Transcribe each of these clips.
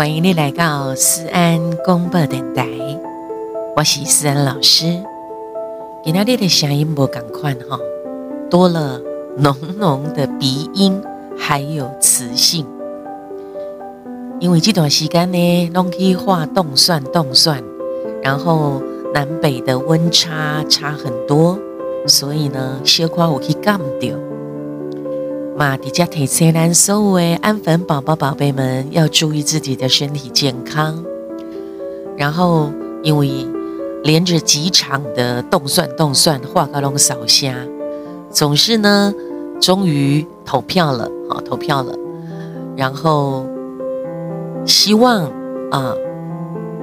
欢迎你来到思安广播电台，我是思安老师。今天你的声音不赶快哈，多了浓浓的鼻音，还有磁性。因为这段时间呢，拢去化冻算冻算，然后南北的温差差很多，所以呢，小可有去感掉。嘛，迪家提醒咱所有安粉宝宝、宝贝们要注意自己的身体健康。然后，因为连着几场的动算动算、画高龙扫虾，总是呢，终于投票了，好投票了。然后，希望啊，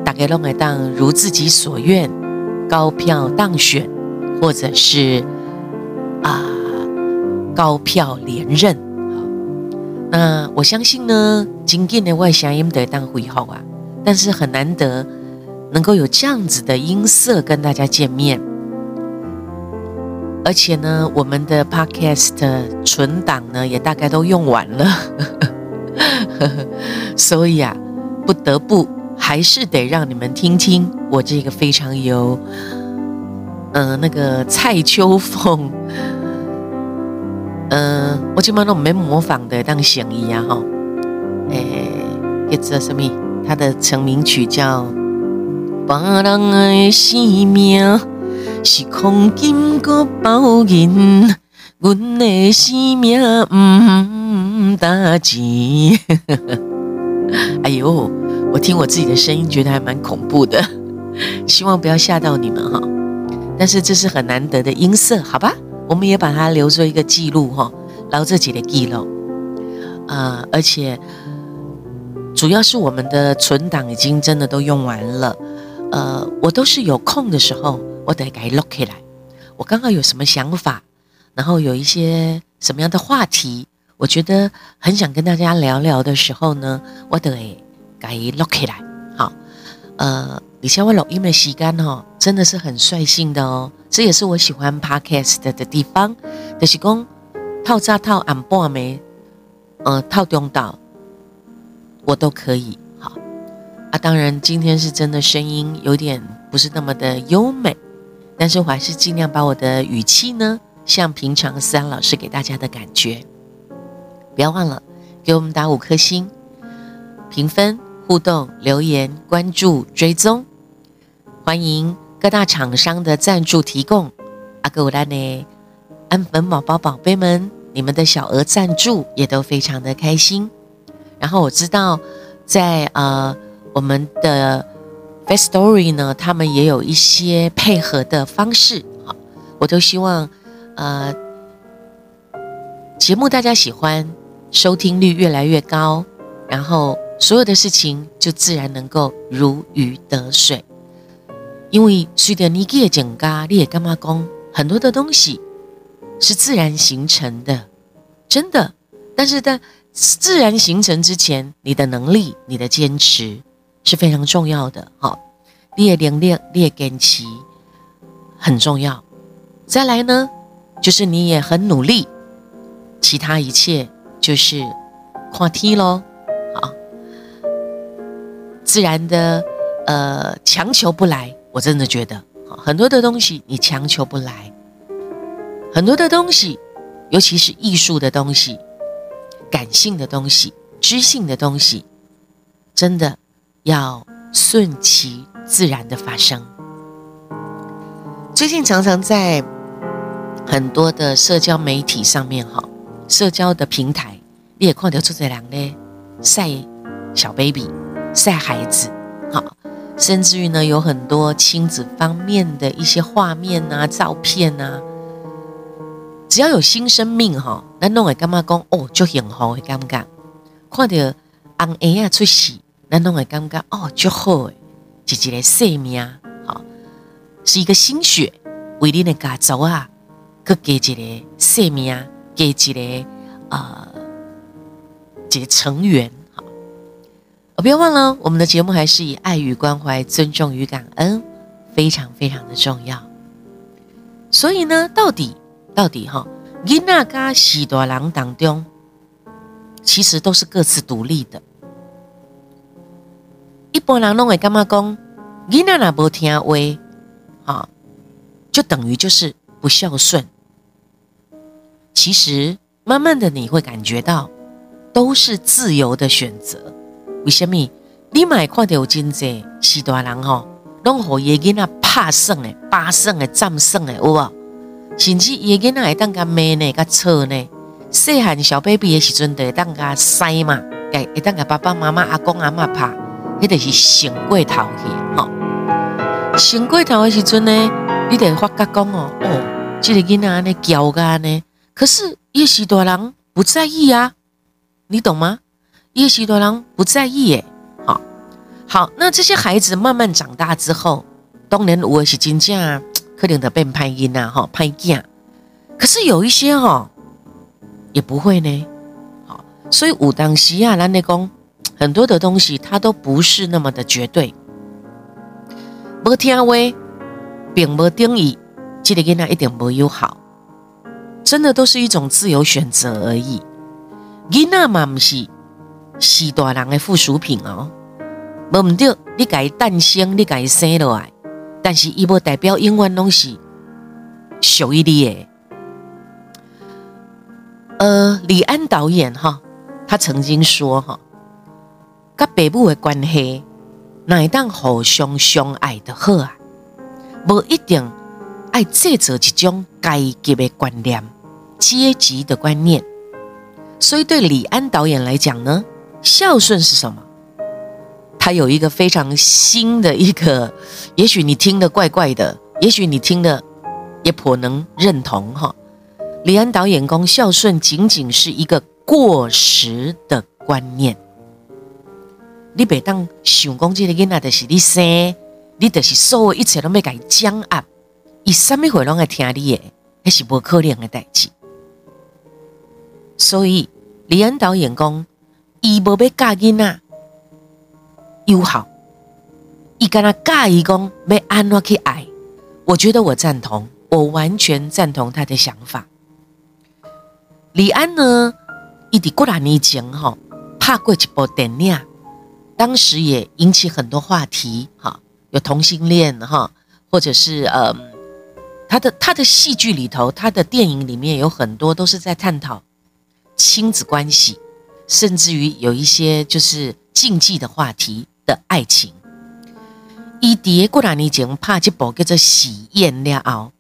大家拢会当如自己所愿，高票当选，或者是啊。高票连任，那我相信呢，今天的外声音得当回好啊，但是很难得能够有这样子的音色跟大家见面，而且呢，我们的 podcast 存档呢也大概都用完了，所以啊，不得不还是得让你们听听我这个非常有，嗯，那个蔡秋凤。嗯，我今晚都没模仿的当声音啊哈，诶，叫做什么？他的成名曲叫《别人的生命是黄金搁包银，阮的生命唔值钱。哎呦，我听我自己的声音，觉得还蛮恐怖的，希望不要吓到你们哈。但是这是很难得的音色，好吧？我们也把它留作一个记录哈，留自己的记录啊！而且主要是我们的存档已经真的都用完了，呃，我都是有空的时候，我得给录起来。我刚刚有什么想法，然后有一些什么样的话题，我觉得很想跟大家聊聊的时候呢，我得给录起来。好，呃。以前我录音的时间哈，真的是很率性的哦。这也是我喜欢 podcast 的地方，就是讲套扎套按半没，呃，套中岛我都可以。好啊，当然今天是真的声音有点不是那么的优美，但是我还是尽量把我的语气呢，像平常思安老师给大家的感觉。不要忘了给我们打五颗星评分。互动、留言、关注、追踪，欢迎各大厂商的赞助提供。阿哥拉呢，安粉宝宝宝贝们，你们的小额赞助也都非常的开心。然后我知道，在呃我们的 Face Story 呢，他们也有一些配合的方式。好，我都希望呃节目大家喜欢，收听率越来越高，然后。所有的事情就自然能够如鱼得水，因为随着你给讲噶，你也干嘛讲很多的东西是自然形成的，真的。但是在自然形成之前，你的能力、你的坚持是非常重要的。好，你也练练，你也坚持很重要。再来呢，就是你也很努力，其他一切就是跨梯喽。自然的，呃，强求不来。我真的觉得，很多的东西你强求不来，很多的东西，尤其是艺术的东西、感性的东西、知性的东西，真的要顺其自然的发生。最近常常在很多的社交媒体上面，哈，社交的平台，你也看到出这两呢晒小 baby。晒孩子，好，甚至于呢，有很多亲子方面的一些画面啊、照片啊，只要有新生命哈，那弄会干嘛讲哦，就很好会感觉，看到红婴啊出世，那弄会感觉哦，就好诶，是一个生命，好，是一个心血为你的家族啊，去给一个生命，给一个啊，一个成员。不要忘了，我们的节目还是以爱与关怀、尊重与感恩，非常非常的重要。所以呢，到底到底哈，伊那嘎喜多郎当中，其实都是各自独立的。一般人拢会干嘛讲，囡仔若无听话，哈，就等于就是不孝顺。其实，慢慢的你会感觉到，都是自由的选择。为什么？你买看到有真济是大人吼，拢互伊囡仔拍算的、巴算的、占算的，有无？甚至伊囡仔会当甲骂呢、甲吵呢。细汉小 baby 的时阵，就会当甲塞嘛，会当甲爸爸妈妈、阿公阿妈拍，迄就是上过头去吼。上过头的时阵呢，你得发觉讲哦，哦，这个囡仔安尼娇个呢，可是叶是大人不在意啊，你懂吗？叶是大人不在意耶。好，好，那这些孩子慢慢长大之后，当然有的是真正可能的变叛音呐，哈，叛囝。可是有一些哈。也不会呢，好，所以武当西亚兰内功很多的东西，它都不是那么的绝对。无听话，并无定义，这个囡仔一点不友好，真的都是一种自由选择而已。囡仔嘛，不是是大人的附属品哦，无唔对，你改诞生，你改生落来，但是伊无代表永远拢是属于你的。呃，李安导演哈，他曾经说哈，跟北部的关系，乃当互相相爱的好啊，无一定爱制造一种阶级的观念、阶级的观念。所以对李安导演来讲呢，孝顺是什么？他有一个非常新的一个，也许你听的怪怪的，也许你听的也颇能认同哈。李安导演讲孝顺仅仅是一个过时的观念。你别当想讲这个囡仔就是你生，你就是所有一切都要给降压，伊什么会拢爱听你的，那是不可能的代志。所以李安导演讲，伊无要嫁囡仔，友好，伊跟他介意讲要安怎去爱，我觉得我赞同，我完全赞同他的想法。李安呢，伊伫过来年前哈拍过一部电影，当时也引起很多话题哈，有同性恋哈，或者是呃，他的他的戏剧里头，他的电影里面有很多都是在探讨亲子关系，甚至于有一些就是禁忌的话题的爱情。伊伫过来年前拍这部叫做《喜宴》了后，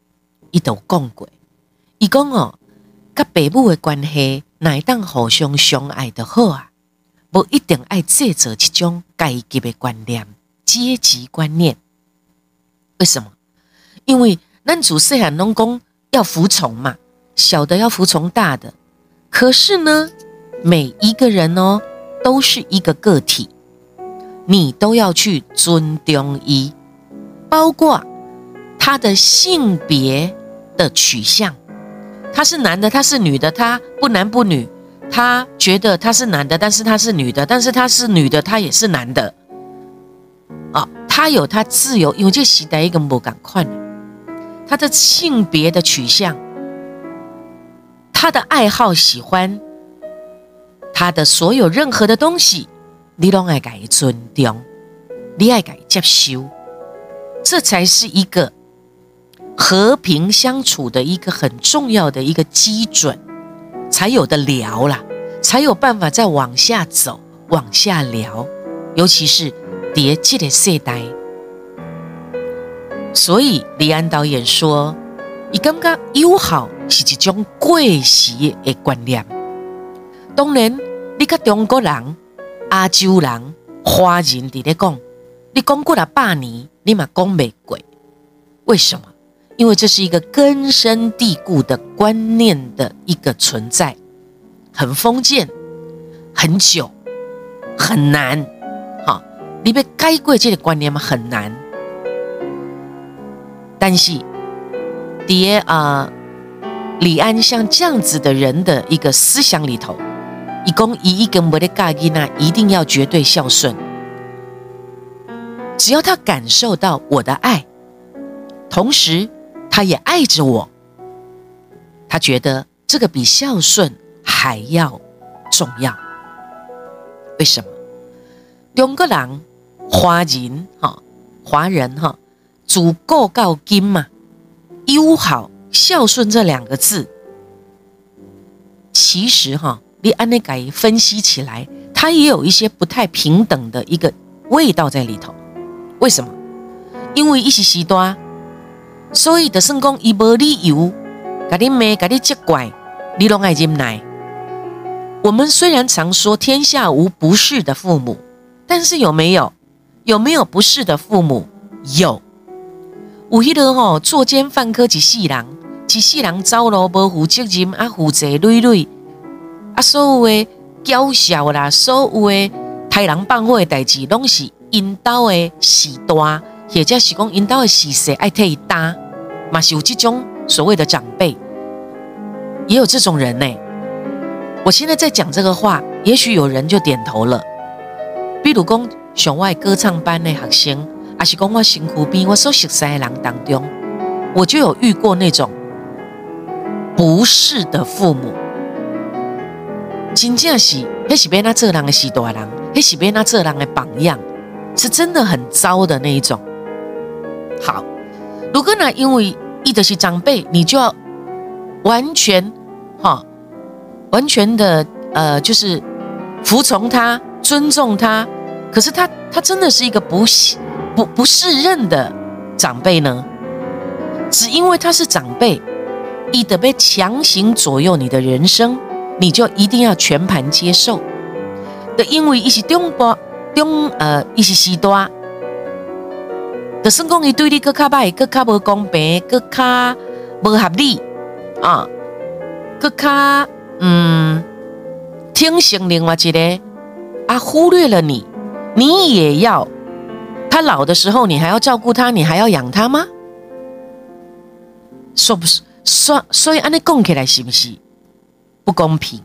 伊都讲过，伊讲哦。甲父母的关系，乃当互相相爱的好啊，无一定爱制造一种阶级的观念、阶级观念。为什么？因为咱祖细汉拢讲要服从嘛，小的要服从大的。可是呢，每一个人哦，都是一个个体，你都要去尊重一，包括他的性别的取向。他是男的，他是女的，他不男不女，他觉得他是男的，但是他是女的，但是他是女的，他也是男的，啊，他有他自由，因为这时代一个不赶快，他的性别的取向，他的爱好喜欢，他的所有任何的东西，你都爱给尊重，你爱给接受，这才是一个。和平相处的一个很重要的一个基准，才有的聊啦，才有办法再往下走，往下聊。尤其是叠这的世代，所以李安导演说：“你刚刚友好是一种过时的观念。当然，你甲中国人、亚洲人、华人伫咧讲，你讲过了百年，你嘛讲未过，为什么？”因为这是一个根深蒂固的观念的一个存在，很封建，很久，很难。好，你被该过这个观念嘛很难。但是，爹啊，李安像这样子的人的一个思想里头，一共一个摩的嘎伊那一定要绝对孝顺，只要他感受到我的爱，同时。他也爱着我，他觉得这个比孝顺还要重要。为什么？两个人华人哈，华人哈，足够告金嘛，友好孝顺这两个字，其实哈，你按那改分析起来，它也有一些不太平等的一个味道在里头。为什么？因为一时时端，所以的圣公伊无理由，甲你骂，甲你责怪，你拢爱忍耐。我们虽然常说天下无不是的父母，但是有没有？有没有不是的父母？有。有迄个吼作奸犯科一世人，一世人走路无负责任啊，负债累累啊，所有的娇笑啦，所有的杀人放火的代志，拢是因兜的事大，或者是讲因兜的事细爱替伊担，嘛是有这种所谓的长辈，也有这种人呢。我现在在讲这个话，也许有人就点头了，比如讲。上外歌唱班的学生，还是讲我辛苦边我所熟悉的人当中，我就有遇过那种不是的父母，真正是那是别那这人的是大人，那是别那这人的榜样，是真的很糟的那一种。好，如果呢，因为一的是长辈，你就要完全哈，完全的呃，就是服从他，尊重他。可是他，他真的是一个不不不适任的长辈呢？只因为他是长辈，一得被强行左右你的人生，你就一定要全盘接受。的因为一些中国中呃一些西多，的生讲伊对你更卡歹，更卡无公平，更卡无合理啊，更卡嗯听信另外一个啊，忽略了你。你也要，他老的时候，你还要照顾他，你还要养他吗？说不是，说所以按你讲起来是不是不公平？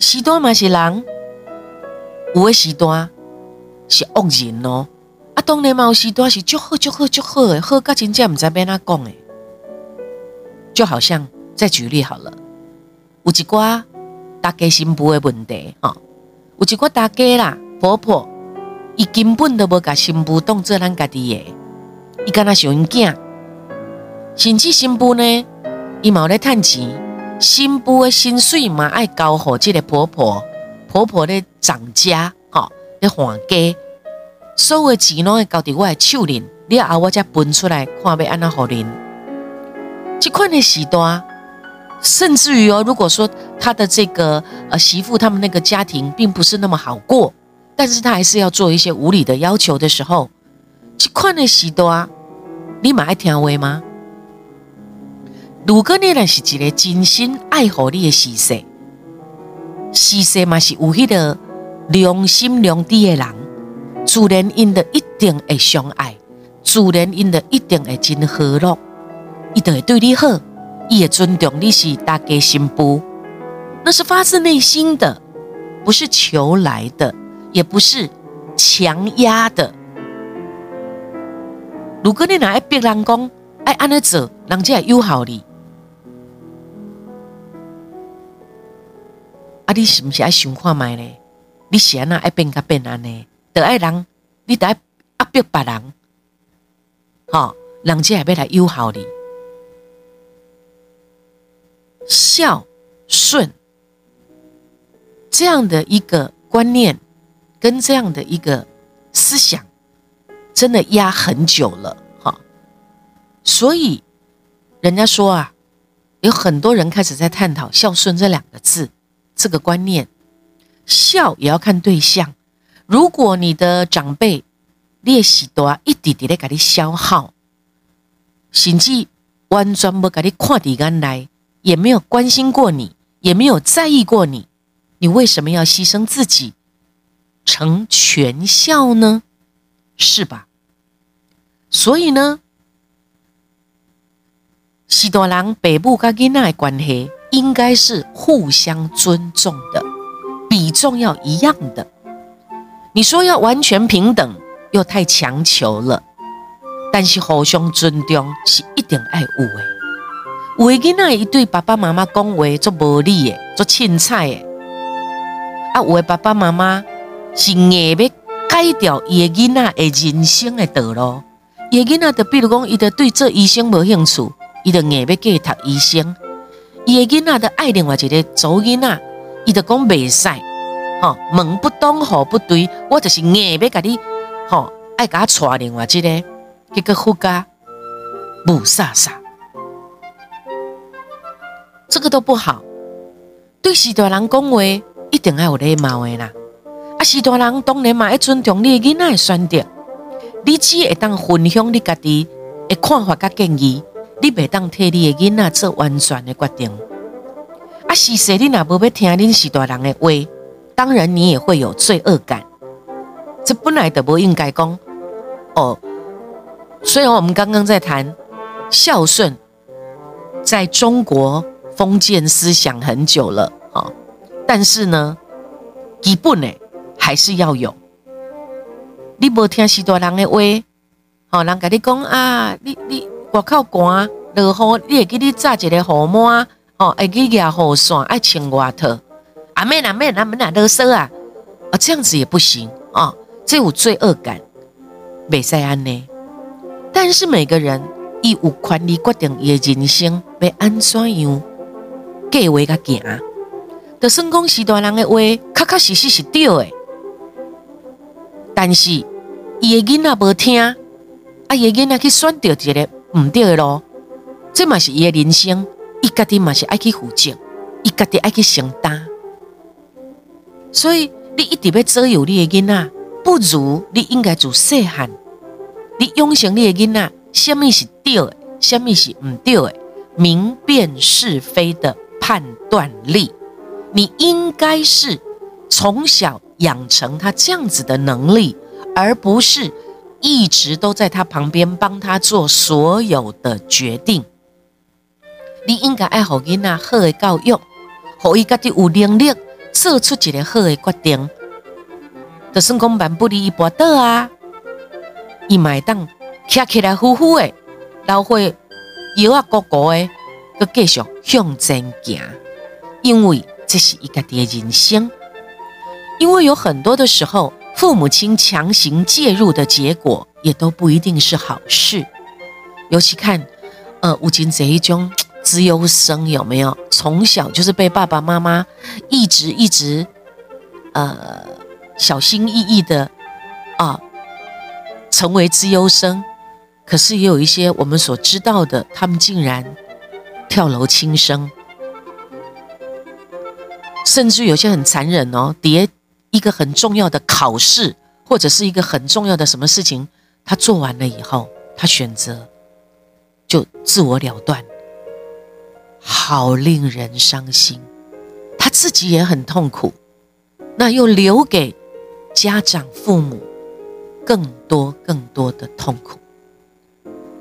时段嘛是人，有的时段是恶人哦。啊，当然嘛有时段是足好足好足好的，好到真正唔知边哪讲的。就好像再举例好了，有一寡大家新妇的问题哈，有一寡大家啦。婆婆，伊根本都无甲新妇当做咱家己的，伊敢若想因囝，甚至新妇呢，伊嘛咧趁钱，新妇的薪水嘛爱交互即个婆婆，婆婆咧涨价，吼咧还价，所有的钱拢会交伫我的手里，了后我才分出来看要安怎互恁。即款的时段，甚至于哦，如果说他的这个呃媳妇他们那个家庭并不是那么好过。但是他还是要做一些无理的要求的时候，这款的时段，你嘛爱听话吗？如果你若是一个真心爱护你的事实，事实嘛是有迄个良心良知的人，自然因的一定会相爱，自然因的一定会真和乐，伊定会对你好，伊会尊重你是大家新妇，那是发自内心的，不是求来的。也不是强压的。如果你拿爱逼人讲，爱安尼做，人家友好你。啊，你是不是爱想看卖呢？你是安那爱变甲变安呢？得爱人，你得爱压逼别人，好，人家也要来友好你。孝顺这样的一个观念。跟这样的一个思想，真的压很久了哈，所以人家说啊，有很多人开始在探讨孝顺这两个字这个观念。孝也要看对象，如果你的长辈列习多一点点的给你消耗，甚至完全不给你看底干来，也没有关心过你，也没有在意过你，你为什么要牺牲自己？成全孝呢，是吧？所以呢，许多人北部跟囡仔的关系应该是互相尊重的，比重要一样的。你说要完全平等，又太强求了。但是互相尊重是一定爱有的。有的囡仔一对爸爸妈妈讲话做无理的，做凊彩的，啊，有的爸爸妈妈。是硬要改掉伊的囡仔的人生的道路。伊的囡仔就比如讲，伊就对做医生无兴趣，伊就硬要继续读医生。伊的囡仔就爱另外一个做囡仔，伊就讲袂使，吼门不当户不对，我就是硬要甲你，吼爱甲娶另外一个，结果夫家不飒飒，这个都不好。对时大人讲话，一定要有礼貌的啦。啊，时大人当然嘛要尊重你囡仔的选择，你只会当分享你家己的看法甲建议。你袂当替你的囡仔做完全的决定，啊！是说你若无要听恁是大人的话，当然你也会有罪恶感。这本来就不应该讲哦。虽然我们刚刚在谈孝顺，在中国封建思想很久了啊，但是呢，基本呢还是要有。你无听是大人的话，好人家你讲啊，你你。外口寒，落雨，你会记你炸一个雨伞，哦，会记拿雨伞，爱穿外套。阿妹阿妹阿妹阿啰嗦啊，啊，这样子也不行啊，这有罪恶感，袂使安呢。但是每个人伊有权利决定伊的人生要安怎样计划甲行。就算讲是大人的话，确确实实是对的，但是伊的囡仔无听，啊，伊的囡仔去选择一个。唔对的咯，这嘛是伊的人生，伊家己嘛是爱去负责，伊家己爱去承担。所以你一直要左右你的囡仔，不如你应该做细汉，你养成你的囡仔，什么是对的，什么是唔对的，明辨是非的判断力，你应该是从小养成他这样子的能力，而不是。一直都在他旁边帮他做所有的决定。你应该爱好囡仔好的教育，好伊家己有能力做出一个好的决定。就算讲万不离一波倒啊，伊买当徛起来呼呼的，老会摇啊咕咕的，佮继续向前行。因为这是一个的人生。因为有很多的时候。父母亲强行介入的结果，也都不一定是好事。尤其看，呃，吴金这一种资优生有没有？从小就是被爸爸妈妈一直一直，呃，小心翼翼的啊，成为资优生。可是也有一些我们所知道的，他们竟然跳楼轻生，甚至有些很残忍哦，跌。一个很重要的考试，或者是一个很重要的什么事情，他做完了以后，他选择就自我了断，好令人伤心。他自己也很痛苦，那又留给家长、父母更多更多的痛苦。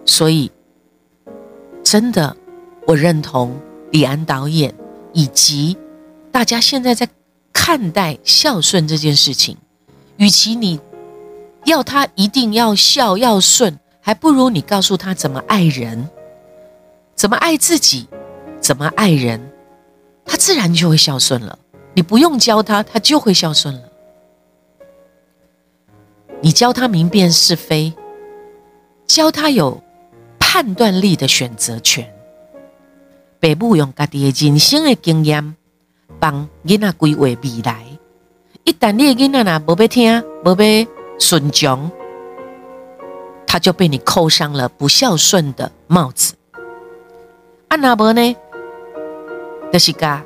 所以，真的，我认同李安导演以及大家现在在。看待孝顺这件事情，与其你要他一定要孝要顺，还不如你告诉他怎么爱人，怎么爱自己，怎么爱人，他自然就会孝顺了。你不用教他，他就会孝顺了。你教他明辨是非，教他有判断力的选择权。北部用家己的人生的经验。帮囡仔规划未来，一旦你的囡仔若无要听，无要顺从，他就被你扣上了不孝顺的帽子。啊那无呢，就是讲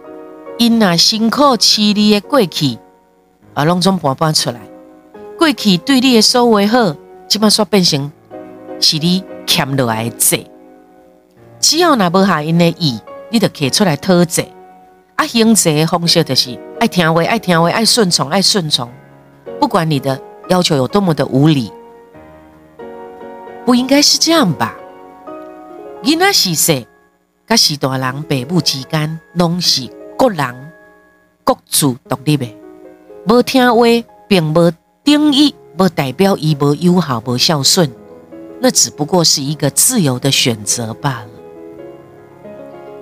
因那辛苦饲你的过去，啊拢总搬搬出来，过去对你的所为好，即摆煞变成是你欠落来的债。只要若无下因的意，你就摕出来讨债。啊，行者的方式就是爱听话，爱听话，爱顺从，爱顺从。不管你的要求有多么的无理，不应该是这样吧？囡仔是说，甲是大人父母之间，拢是各人各自独立的。无听话，并无定义，无代表伊无友好、无孝顺。那只不过是一个自由的选择罢了。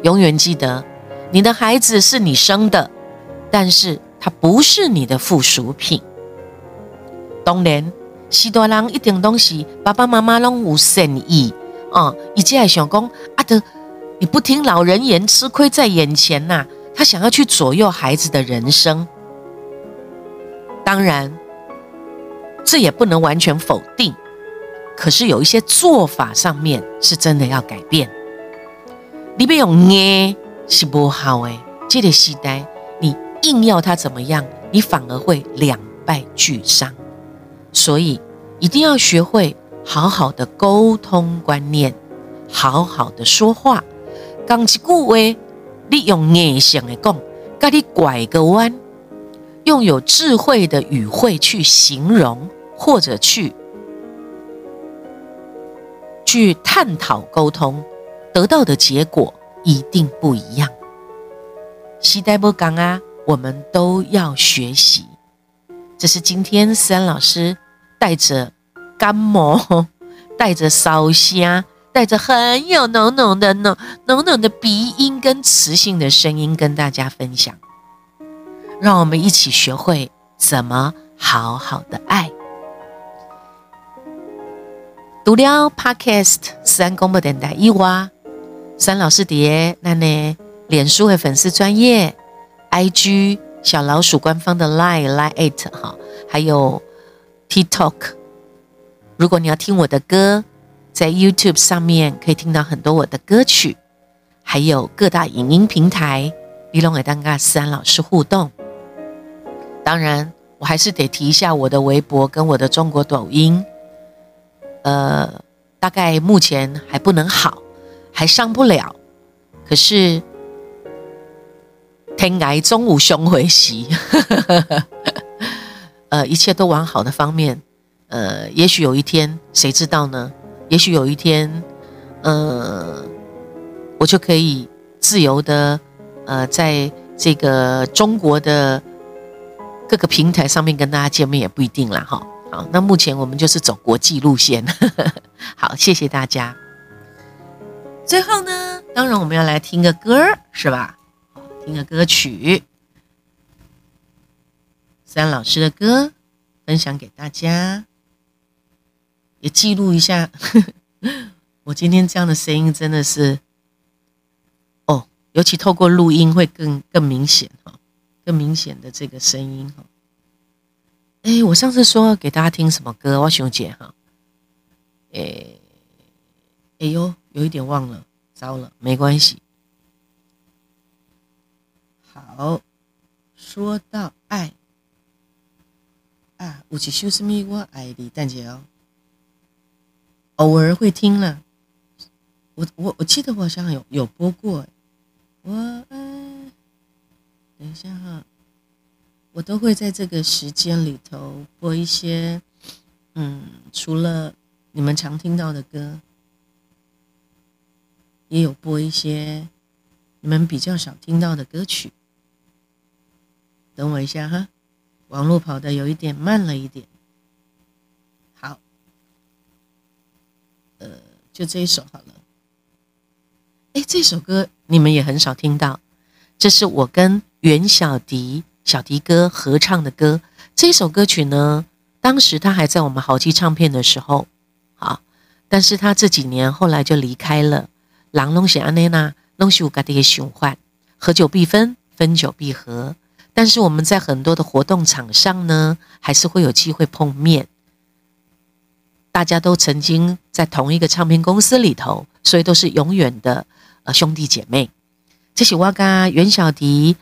永远记得。你的孩子是你生的，但是他不是你的附属品。当然，许多人一定东西，爸爸妈妈拢有善意哦，伊只系想讲啊的，你不听老人言，吃亏在眼前呐。他想要去左右孩子的人生，当然，这也不能完全否定。可是有一些做法上面是真的要改变。你别用捏是不好诶，这个时代你硬要他怎么样，你反而会两败俱伤。所以一定要学会好好的沟通观念，好好的说话。讲一句话。利用硬性的讲，跟你拐个弯，用有智慧的语汇去形容，或者去去探讨沟通，得到的结果一定不一样。西代不讲啊，我们都要学习。这是今天思安老师带着感冒，带着烧香。带着很有浓浓的浓浓浓的鼻音跟磁性的声音跟大家分享，让我们一起学会怎么好好的爱。读了 Podcast 三公布电台一哇，三老师碟那呢，脸书的粉丝专业，IG 小老鼠官方的 Line Line it 哈，还有 TikTok。如果你要听我的歌。在 YouTube 上面可以听到很多我的歌曲，还有各大影音平台，李龙也当跟三老师互动。当然，我还是得提一下我的微博跟我的中国抖音，呃，大概目前还不能好，还上不了。可是天涯中午兄回席，呃，一切都往好的方面。呃，也许有一天，谁知道呢？也许有一天，呃，我就可以自由的，呃，在这个中国的各个平台上面跟大家见面也不一定啦，哈。好，那目前我们就是走国际路线。好，谢谢大家。最后呢，当然我们要来听个歌儿，是吧？听个歌曲，三老师的歌，分享给大家。也记录一下，我今天这样的声音真的是，哦，尤其透过录音会更更明显哈，更明显的这个声音哈。哎，我上次说给大家听什么歌，我熊姐哈，哎，哎呦，有一点忘了，糟了，没关系。好，说到爱。啊，有一首什么我爱你，蛋姐哦。偶尔会听了，我我我记得我好像有有播过，我爱，等一下哈，我都会在这个时间里头播一些，嗯，除了你们常听到的歌，也有播一些你们比较少听到的歌曲。等我一下哈，网络跑的有一点慢了一点。好呃，就这一首好了。哎，这首歌你们也很少听到，这是我跟袁小迪小迪哥合唱的歌。这首歌曲呢，当时他还在我们豪记唱片的时候，好，但是他这几年后来就离开了。狼龙喜安内娜，龙喜五嘎的一个循环，合久必分，分久必合。但是我们在很多的活动场上呢，还是会有机会碰面。大家都曾经在同一个唱片公司里头，所以都是永远的呃兄弟姐妹。这是我跟袁小迪，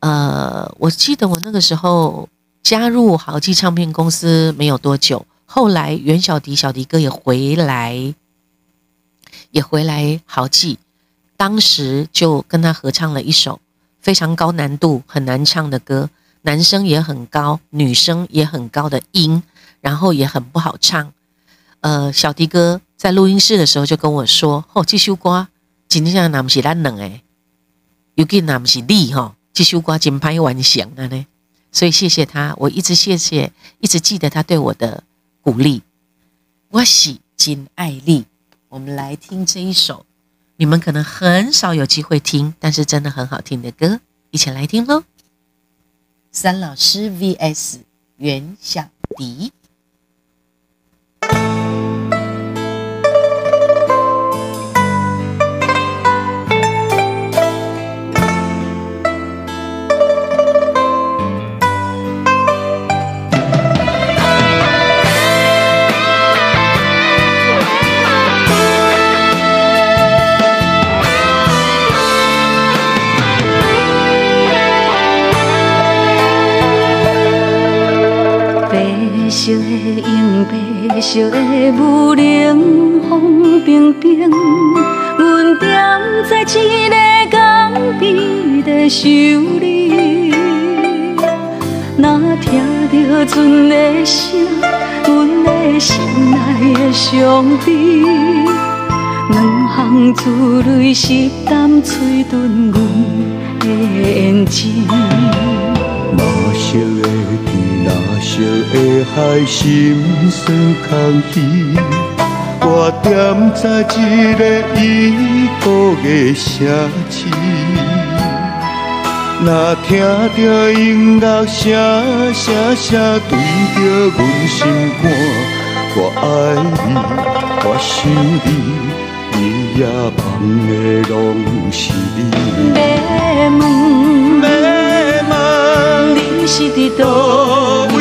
呃，我记得我那个时候加入豪记唱片公司没有多久，后来袁小迪小迪哥也回来，也回来豪记，当时就跟他合唱了一首非常高难度、很难唱的歌，男生也很高，女生也很高的音，然后也很不好唱。呃，小迪哥在录音室的时候就跟我说：“哦，这首歌今天像那不是咱两诶，尤其那不是你哈，这首歌真拍完响了呢。”所以谢谢他，我一直谢谢，一直记得他对我的鼓励。我喜金爱丽，我们来听这一首，你们可能很少有机会听，但是真的很好听的歌，一起来听喽。三老师 V S. 袁小迪。船的声，阮的心内的伤悲，两行珠泪湿淡吹断阮的眼睛。蓝色的天，蓝色的海，心酸空虚。我踮在一个异国的城市，若听着音乐声声声对着阮心肝，我爱你，我想你，日夜梦的拢是你。要问，要问，你是伫倒位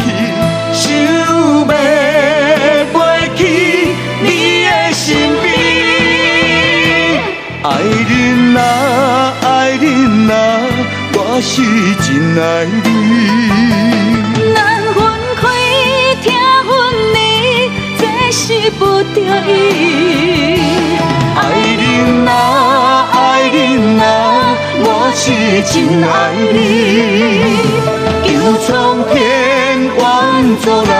去？想要。爱人啊，爱人啊，我是真爱你。咱分开听分离，这是不得已。爱人啊，爱人啊，我是真爱你。求苍天愿做人，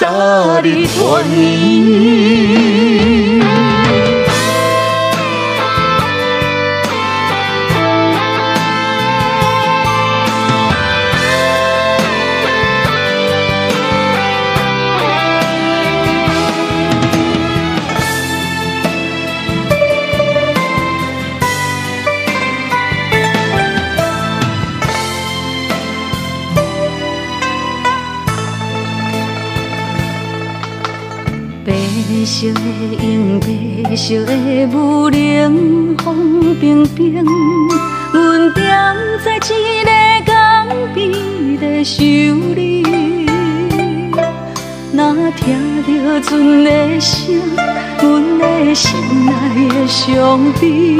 早日团圆。伤悲，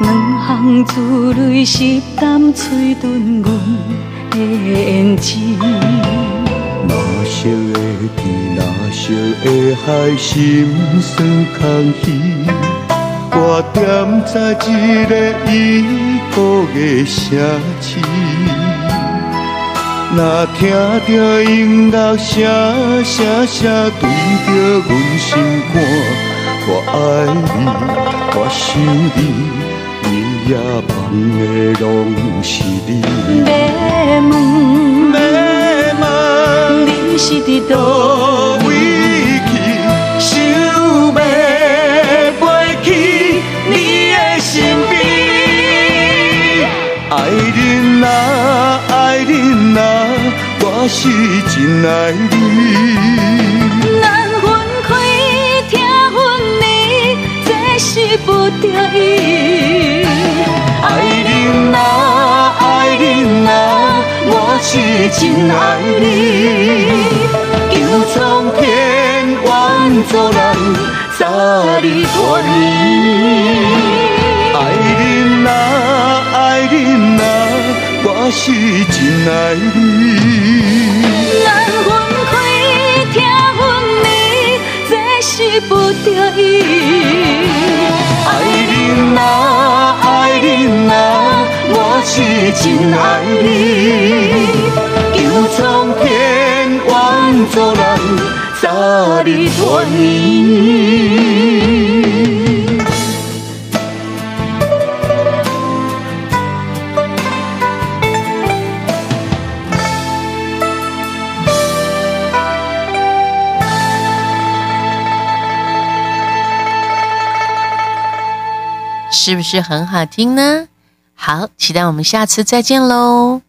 两行珠泪湿淡吹断阮的眼睛。蓝色的天，蓝色的海，心酸空虚。我踮在一个已故的城市，若听到音乐声声声对着阮心肝，我爱你，我想你，日夜梦的拢是你。要问。是伫倒位去？想要飞去你的身边。爱人啊，爱人啊，我是真爱你。不得已。爱人啊，爱人啊，我是真爱你。求苍天愿做人，早日团圆。爱人啊，爱人啊，我是真爱你。咱分开听分离，这是不得已。爱人啊，爱人啊，我是真爱你。求苍天。愿做人，早日团圆。是不是很好听呢？好，期待我们下次再见喽。